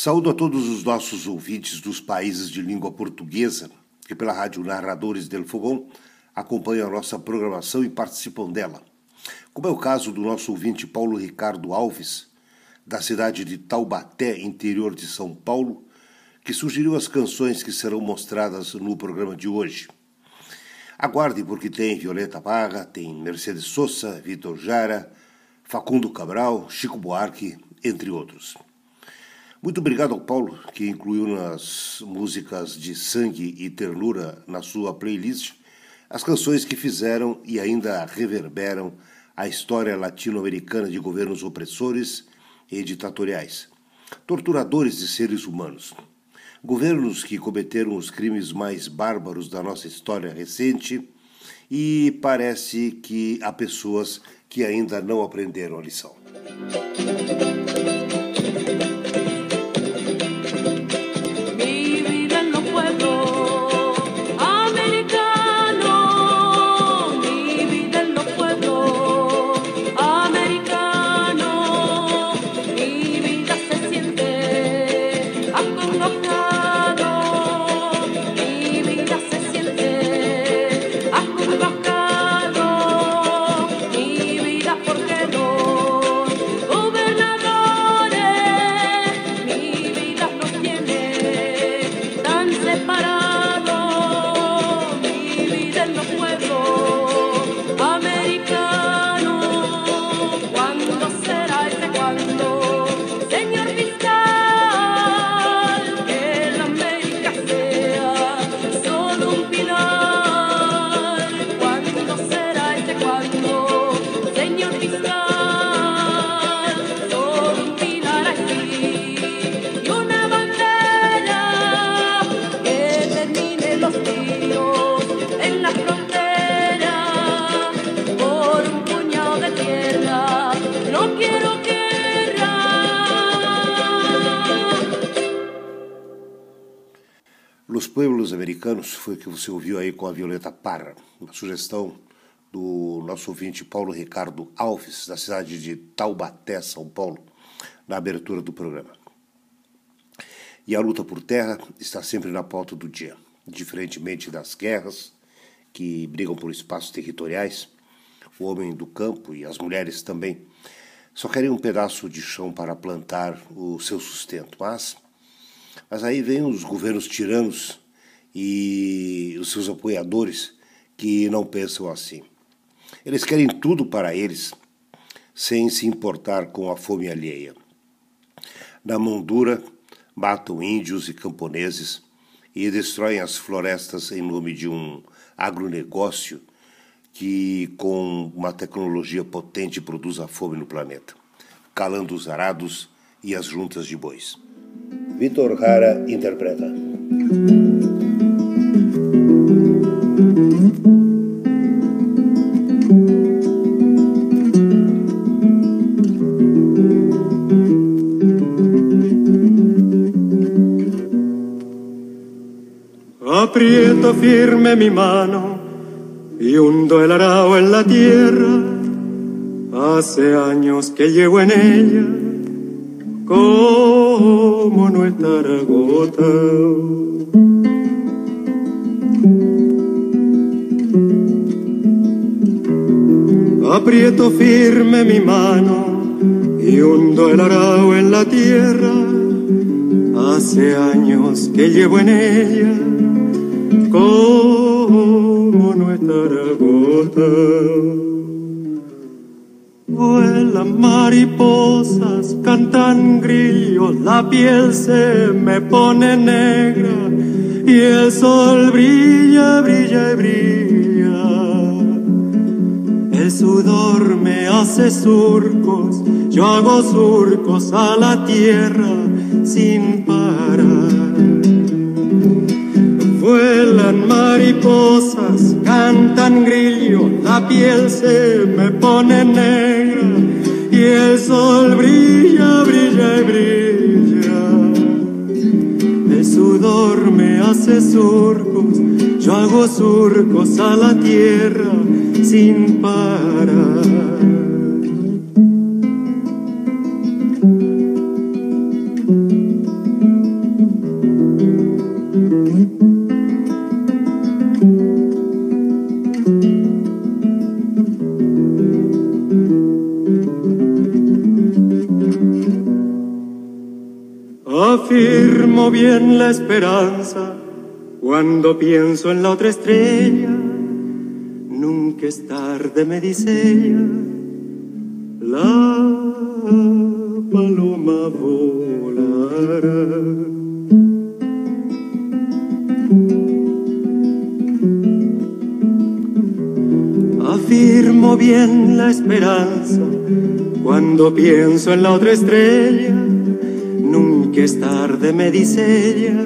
Saúdo a todos os nossos ouvintes dos países de língua portuguesa que, pela rádio Narradores del Fogão, acompanham a nossa programação e participam dela. Como é o caso do nosso ouvinte Paulo Ricardo Alves, da cidade de Taubaté, interior de São Paulo, que sugeriu as canções que serão mostradas no programa de hoje. Aguarde, porque tem Violeta Barra, tem Mercedes Sosa, Vitor Jara, Facundo Cabral, Chico Buarque, entre outros. Muito obrigado ao Paulo, que incluiu nas músicas de Sangue e Ternura na sua playlist as canções que fizeram e ainda reverberam a história latino-americana de governos opressores e ditatoriais, torturadores de seres humanos. Governos que cometeram os crimes mais bárbaros da nossa história recente e parece que há pessoas que ainda não aprenderam a lição. Americanos foi que você ouviu aí com a Violeta Parra, uma sugestão do nosso ouvinte Paulo Ricardo Alves, da cidade de Taubaté, São Paulo, na abertura do programa. E a luta por terra está sempre na pauta do dia, diferentemente das guerras que brigam por espaços territoriais, o homem do campo e as mulheres também só querem um pedaço de chão para plantar o seu sustento, mas mas aí vem os governos tiranos e os seus apoiadores que não pensam assim. Eles querem tudo para eles, sem se importar com a fome alheia. Na mão dura, matam índios e camponeses e destroem as florestas em nome de um agronegócio que, com uma tecnologia potente, produz a fome no planeta, calando os arados e as juntas de bois. Vitor Hara interpreta. Aprieto firme mi mano y hundo el arao en la tierra. Hace años que llevo en ella, como no estar agotado. Aprieto firme mi mano y hundo el arao en la tierra. Hace años que llevo en ella, como no estar agotado. Cantan grillos, la piel se me pone negra y el sol brilla, brilla y brilla. El sudor me hace surcos, yo hago surcos a la tierra sin parar. Vuelan mariposas, cantan grillos, la piel se me pone negra y el sol brilla, brilla y brilla. Sudor me hace surcos, yo hago surcos a la tierra sin parar. Afirmo bien la esperanza cuando pienso en la otra estrella. Nunca es tarde, me dice ella. La paloma volará. Afirmo bien la esperanza cuando pienso en la otra estrella. Es tarde, me dice ella.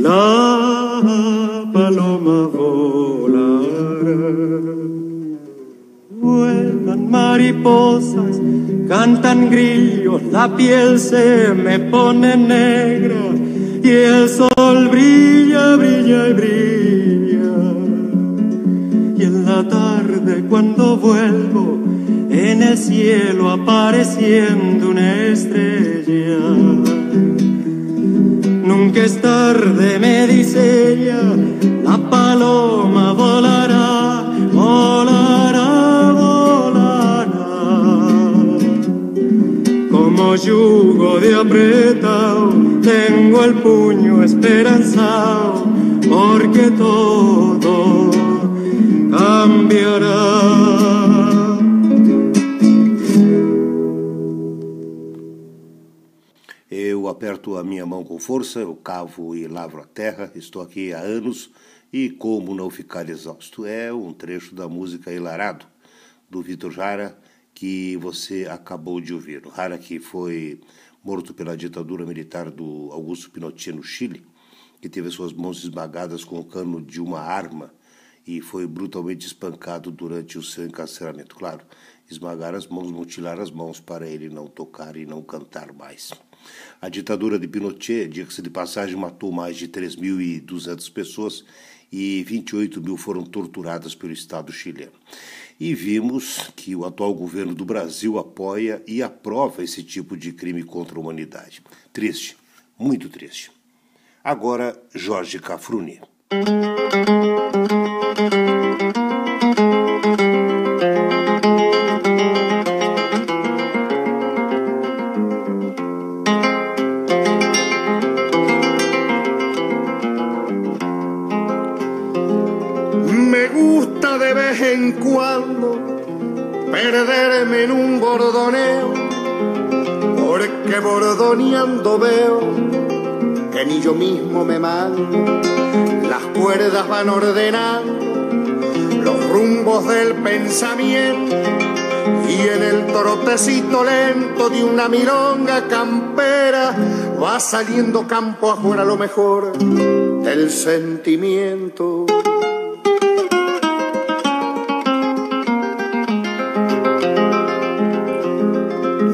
La paloma volará. Vuelan mariposas, cantan grillos, la piel se me pone negra y el sol brilla, brilla y brilla. Y en la tarde cuando vuelvo, en el cielo apareciendo una estrella. Nunca es tarde, me dice ella, la paloma volará, volará, volará. Como yugo de apretado, tengo el puño esperanzado, porque todo cambiará. Eu aperto a minha mão com força, eu cavo e lavro a terra, estou aqui há anos e como não ficar exausto? É um trecho da música Hilarado, do Vitor Jara, que você acabou de ouvir. O Jara que foi morto pela ditadura militar do Augusto Pinochet no Chile, que teve suas mãos esmagadas com o cano de uma arma e foi brutalmente espancado durante o seu encarceramento. Claro, esmagar as mãos, mutilar as mãos para ele não tocar e não cantar mais. A ditadura de Pinochet, diga-se de passagem, matou mais de 3.200 pessoas e 28 mil foram torturadas pelo Estado chileno. E vimos que o atual governo do Brasil apoia e aprova esse tipo de crime contra a humanidade. Triste, muito triste. Agora, Jorge Cafruni. Cuerdas van ordenando los rumbos del pensamiento y en el trotecito lento de una milonga campera va saliendo campo afuera lo mejor del sentimiento.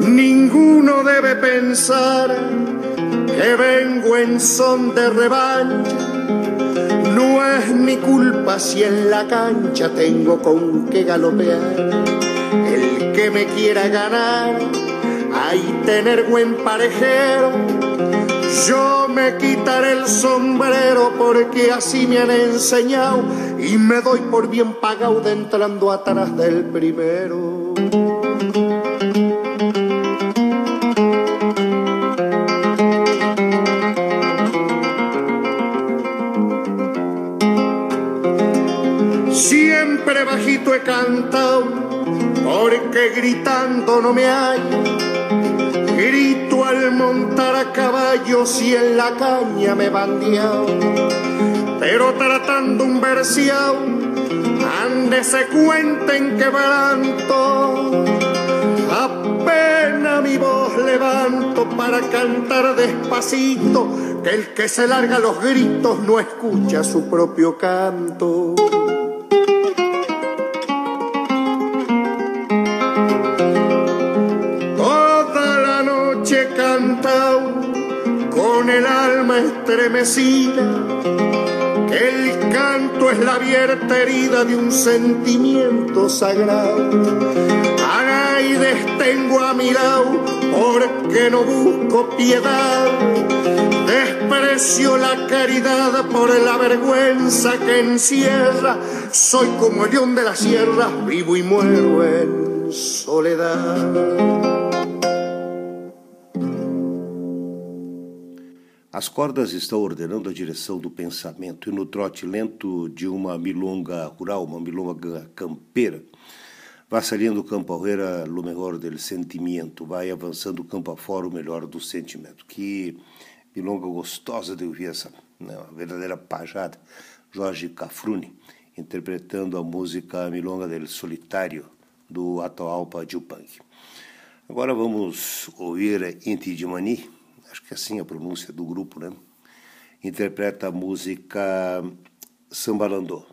Ninguno debe pensar que vengo en son de revancha. Culpa si en la cancha tengo con qué galopear. El que me quiera ganar, hay tener buen parejero. Yo me quitaré el sombrero porque así me han enseñado y me doy por bien pagado de entrando atrás del primero. Bajito he cantado, porque gritando no me hay. Grito al montar a caballo si en la caña me bandeado. Pero tratando un verseado, ande se cuenten quebranto. Apenas mi voz levanto para cantar despacito, que el que se larga los gritos no escucha su propio canto. Alma estremecida, que el canto es la abierta herida de un sentimiento sagrado. Anaides tengo a mi lado porque no busco piedad, desprecio la caridad por la vergüenza que encierra. Soy como el león de la sierra, vivo y muero en soledad. As cordas estão ordenando a direção do pensamento e no trote lento de uma milonga rural, uma milonga campeira, vai saliendo o campo arreira lo melhor del sentimento, vai avançando o campo afora o melhor do sentimento. Que milonga gostosa de ouvir essa, né, uma verdadeira pajada. Jorge Cafrune, interpretando a música Milonga del Solitário, do Atahualpa Jupang. Agora vamos ouvir Inti de Mani, acho que é assim a pronúncia do grupo, né? Interpreta a música Sambalandô.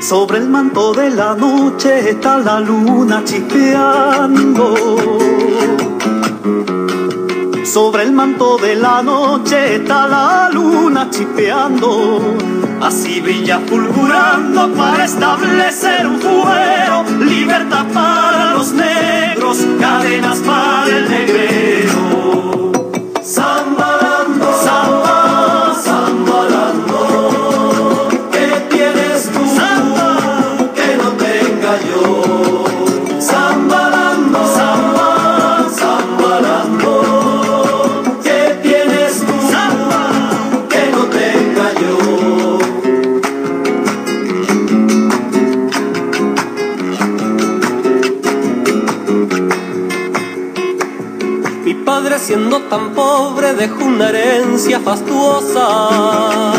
Sobre el manto de la noche está la luna chispeando sobre el manto de la noche está la luna chispeando. Así brilla fulgurando para establecer un fuero. Libertad para los negros, cadenas para el negrero. Dejó una herencia fastuosa.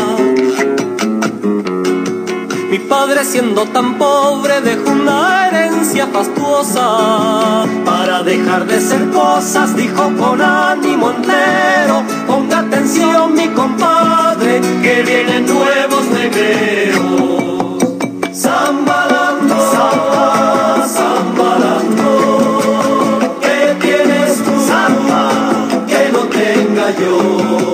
Mi padre siendo tan pobre dejó una herencia fastuosa. Para dejar de ser cosas dijo con ánimo entero. Ponga atención mi compadre que vienen nuevos negreros. Oh.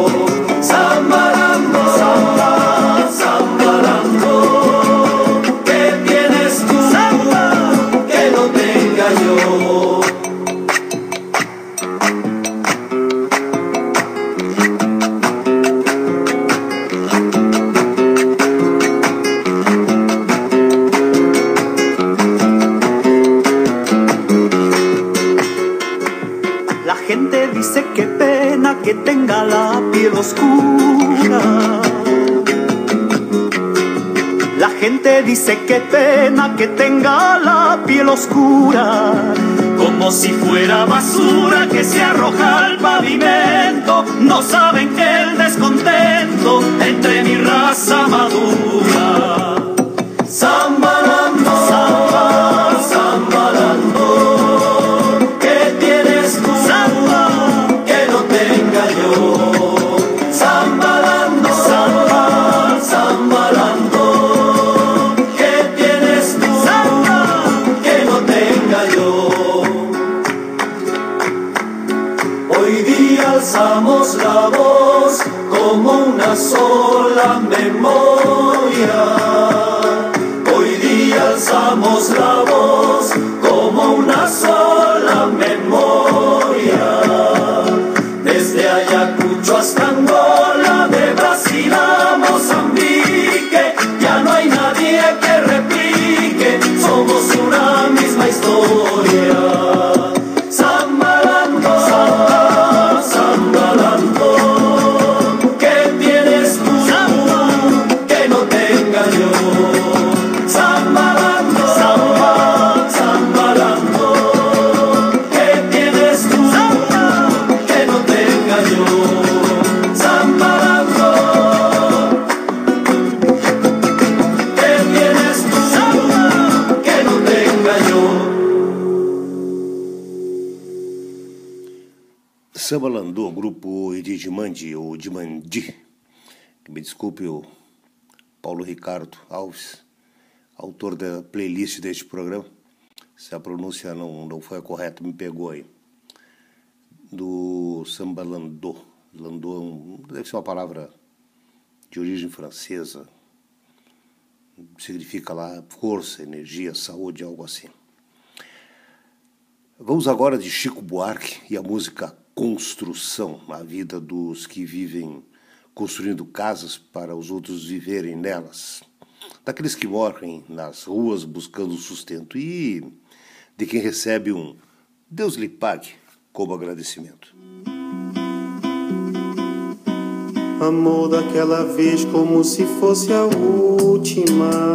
Ou Dimandi, me desculpe o Paulo Ricardo Alves, autor da playlist deste programa, se a pronúncia não, não foi a correta, me pegou aí, do Samba Landô. Landô é deve ser uma palavra de origem francesa, significa lá força, energia, saúde, algo assim. Vamos agora de Chico Buarque e a música Construção, a vida dos que vivem construindo casas para os outros viverem nelas, daqueles que morrem nas ruas buscando sustento e de quem recebe um Deus lhe pague como agradecimento. Amor daquela vez como se fosse a última.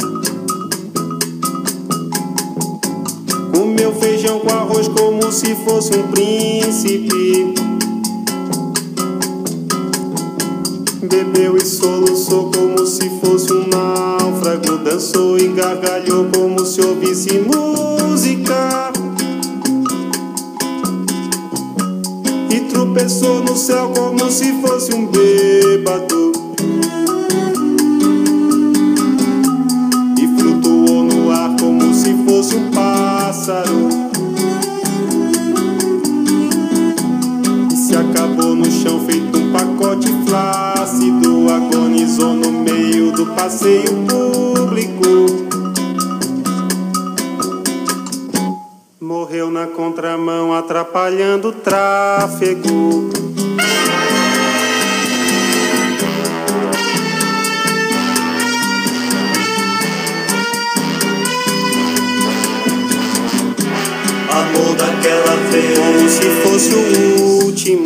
Se fosse um príncipe. Bebeu e soluçou como se fosse um náufrago. Dançou e gargalhou como se ouvisse música. E tropeçou no céu como se fosse um bêbado. E flutuou no ar como se fosse um pássaro. Passeio público. Morreu na contramão, atrapalhando o tráfego. Amor daquela vez Como se fosse o último.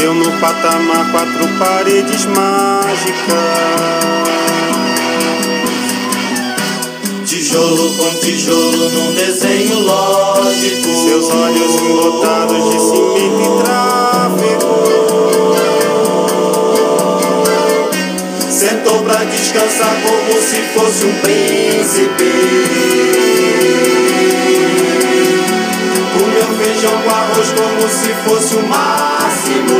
Ergueu no patamar quatro paredes mágicas. Tijolo com tijolo num desenho lógico Seus olhos embotados de cimento e tráfego. Sentou pra descansar como se fosse um príncipe Comeu feijão com arroz como se fosse o máximo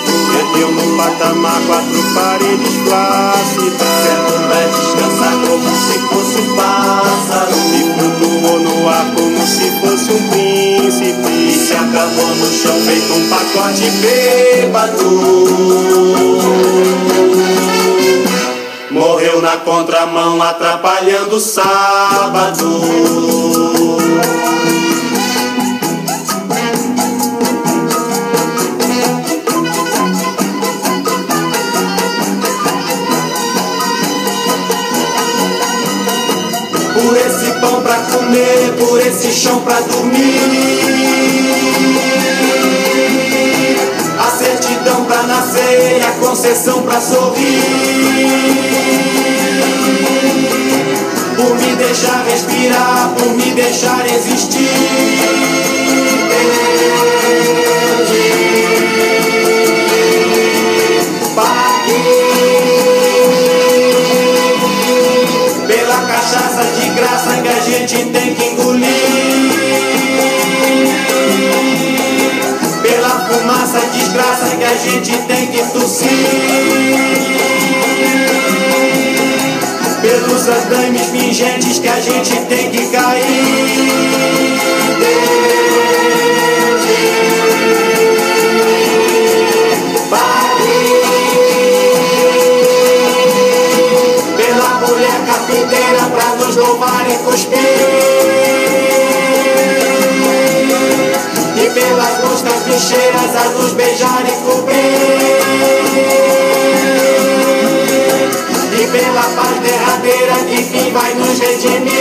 Ergueu no patamar quatro paredes plácidas. Pra descansar como se fosse um pássaro E flutuou no ar como se fosse um E príncipe. se acabou no chão feito um pacote bêbado Morreu na contramão atrapalhando o sábado esse chão pra dormir. A certidão pra nascer e a concessão pra sorrir. Por me deixar respirar, por me deixar existir. que a gente tem gente tem que tossir. Pelos andames pingentes que a gente tem que cair. Pela paz derradeira que fim vai nos redimir.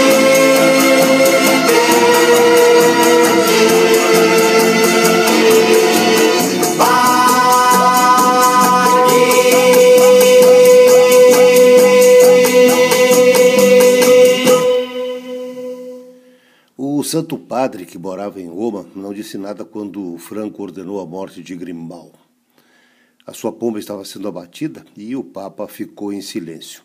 Santo Padre, que morava em Roma, não disse nada quando Franco ordenou a morte de Grimbal. A sua pomba estava sendo abatida e o Papa ficou em silêncio.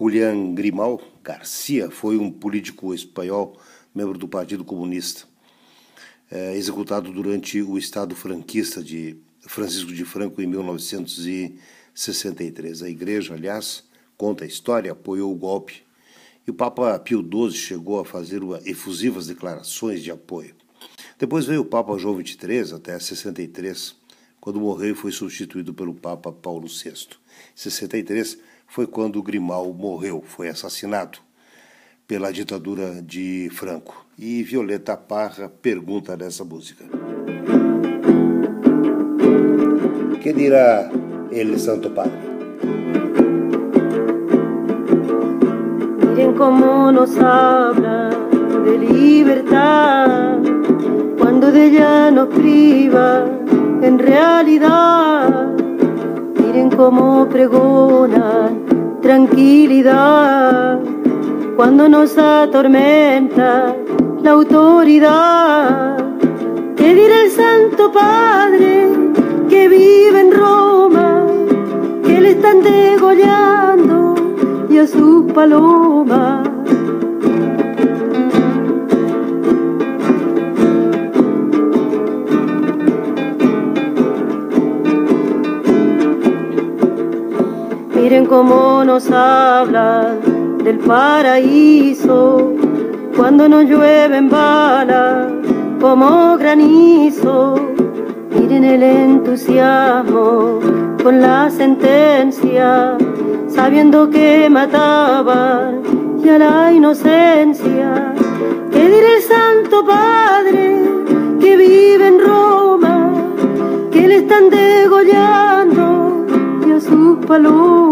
Julián Grimal Garcia foi um político espanhol, membro do Partido Comunista, é, executado durante o Estado franquista de Francisco de Franco em 1963. A igreja, aliás, conta a história, apoiou o golpe e o Papa Pio XII chegou a fazer efusivas declarações de apoio. Depois veio o Papa João XXIII até 63, quando morreu e foi substituído pelo Papa Paulo VI. Em 63 foi quando Grimal morreu, foi assassinado pela ditadura de Franco. E Violeta Parra pergunta nessa música. Que dirá ele, Santo Padre? Miren cómo nos habla de libertad, cuando de ella nos priva en realidad. Miren cómo pregonan tranquilidad, cuando nos atormenta la autoridad. ¿Qué dirá el Santo Padre que vive en Roma, que le están degollando? y a su paloma. Miren cómo nos hablan del paraíso cuando nos llueven balas como granizo. Miren el entusiasmo con la sentencia sabiendo que mataban y a la inocencia. ¿Qué dirá el Santo Padre que vive en Roma, que le están degollando y a sus palomas?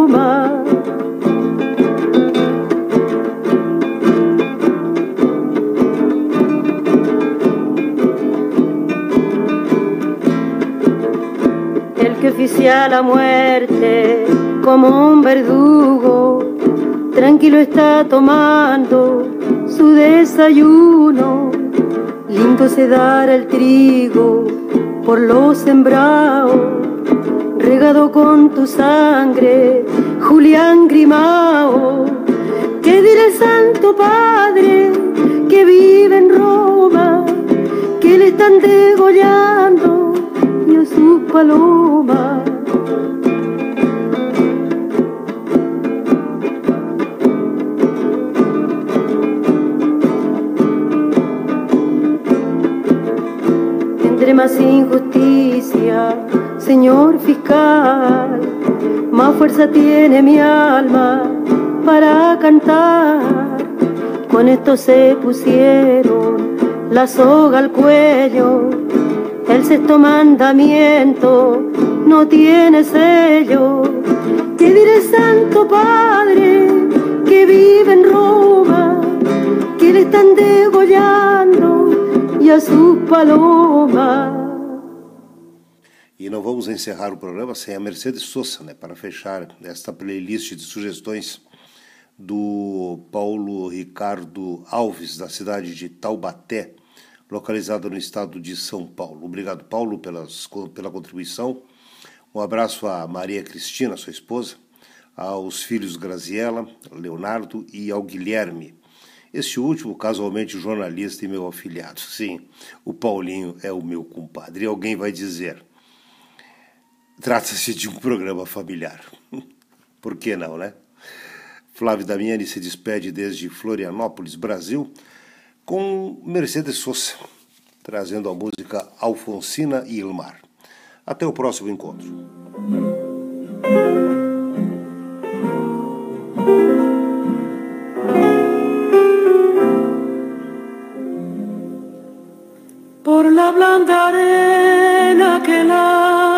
La muerte como un verdugo, tranquilo está tomando su desayuno. Lindo se dará el trigo por lo sembrado, regado con tu sangre, Julián Grimao. ¿Qué dirá el Santo Padre que vive en Roma, que le están degollando y a sus palomas? amor fiscal, más fuerza tiene mi alma para cantar. Con esto se pusieron la soga al cuello, el sexto mandamiento no tiene sello. Te diré Santo Padre que vive en Roma, que le están degollando y a sus palomas E não vamos encerrar o programa sem a Mercedes Sosa, né, para fechar esta playlist de sugestões do Paulo Ricardo Alves, da cidade de Taubaté, localizada no estado de São Paulo. Obrigado, Paulo, pelas, pela contribuição. Um abraço a Maria Cristina, sua esposa, aos filhos Graziela, Leonardo e ao Guilherme. Este último, casualmente, jornalista e meu afilhado. Sim, o Paulinho é o meu compadre. E alguém vai dizer: trata-se de um programa familiar. Por que não, né? Flávio Damiani se despede desde Florianópolis, Brasil, com Mercedes Sosa, trazendo a música Alfonsina e Ilmar. Até o próximo encontro. Por la blanda arena que lame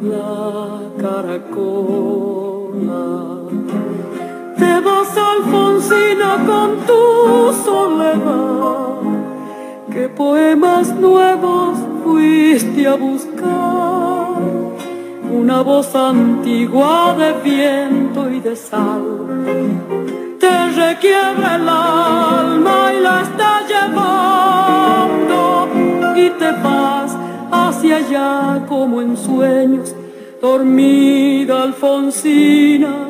la caracola. Te vas, Alfonsina, con tu soledad, qué poemas nuevos fuiste a buscar, una voz antigua de viento y de sal te requiere el como en sueños, dormida Alfonsina,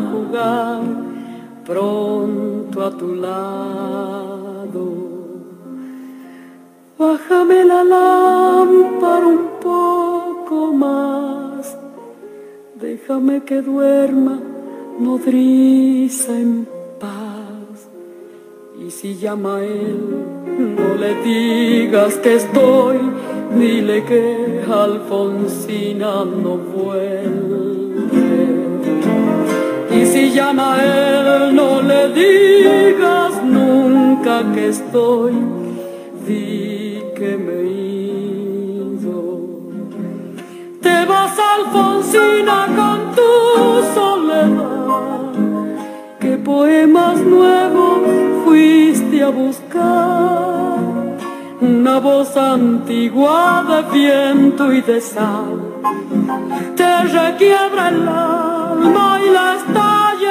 jugar pronto a tu lado. Bájame la lámpara un poco más, déjame que duerma nodriza en paz. Y si llama a él, no le digas que estoy, dile que Alfonsina no vuelve. Llama él, no le digas nunca que estoy, di que me ido. Te vas, Alfonsina, con tu soledad. ¿Qué poemas nuevos fuiste a buscar? Una voz antigua de viento y de sal te requiebra el alma y la está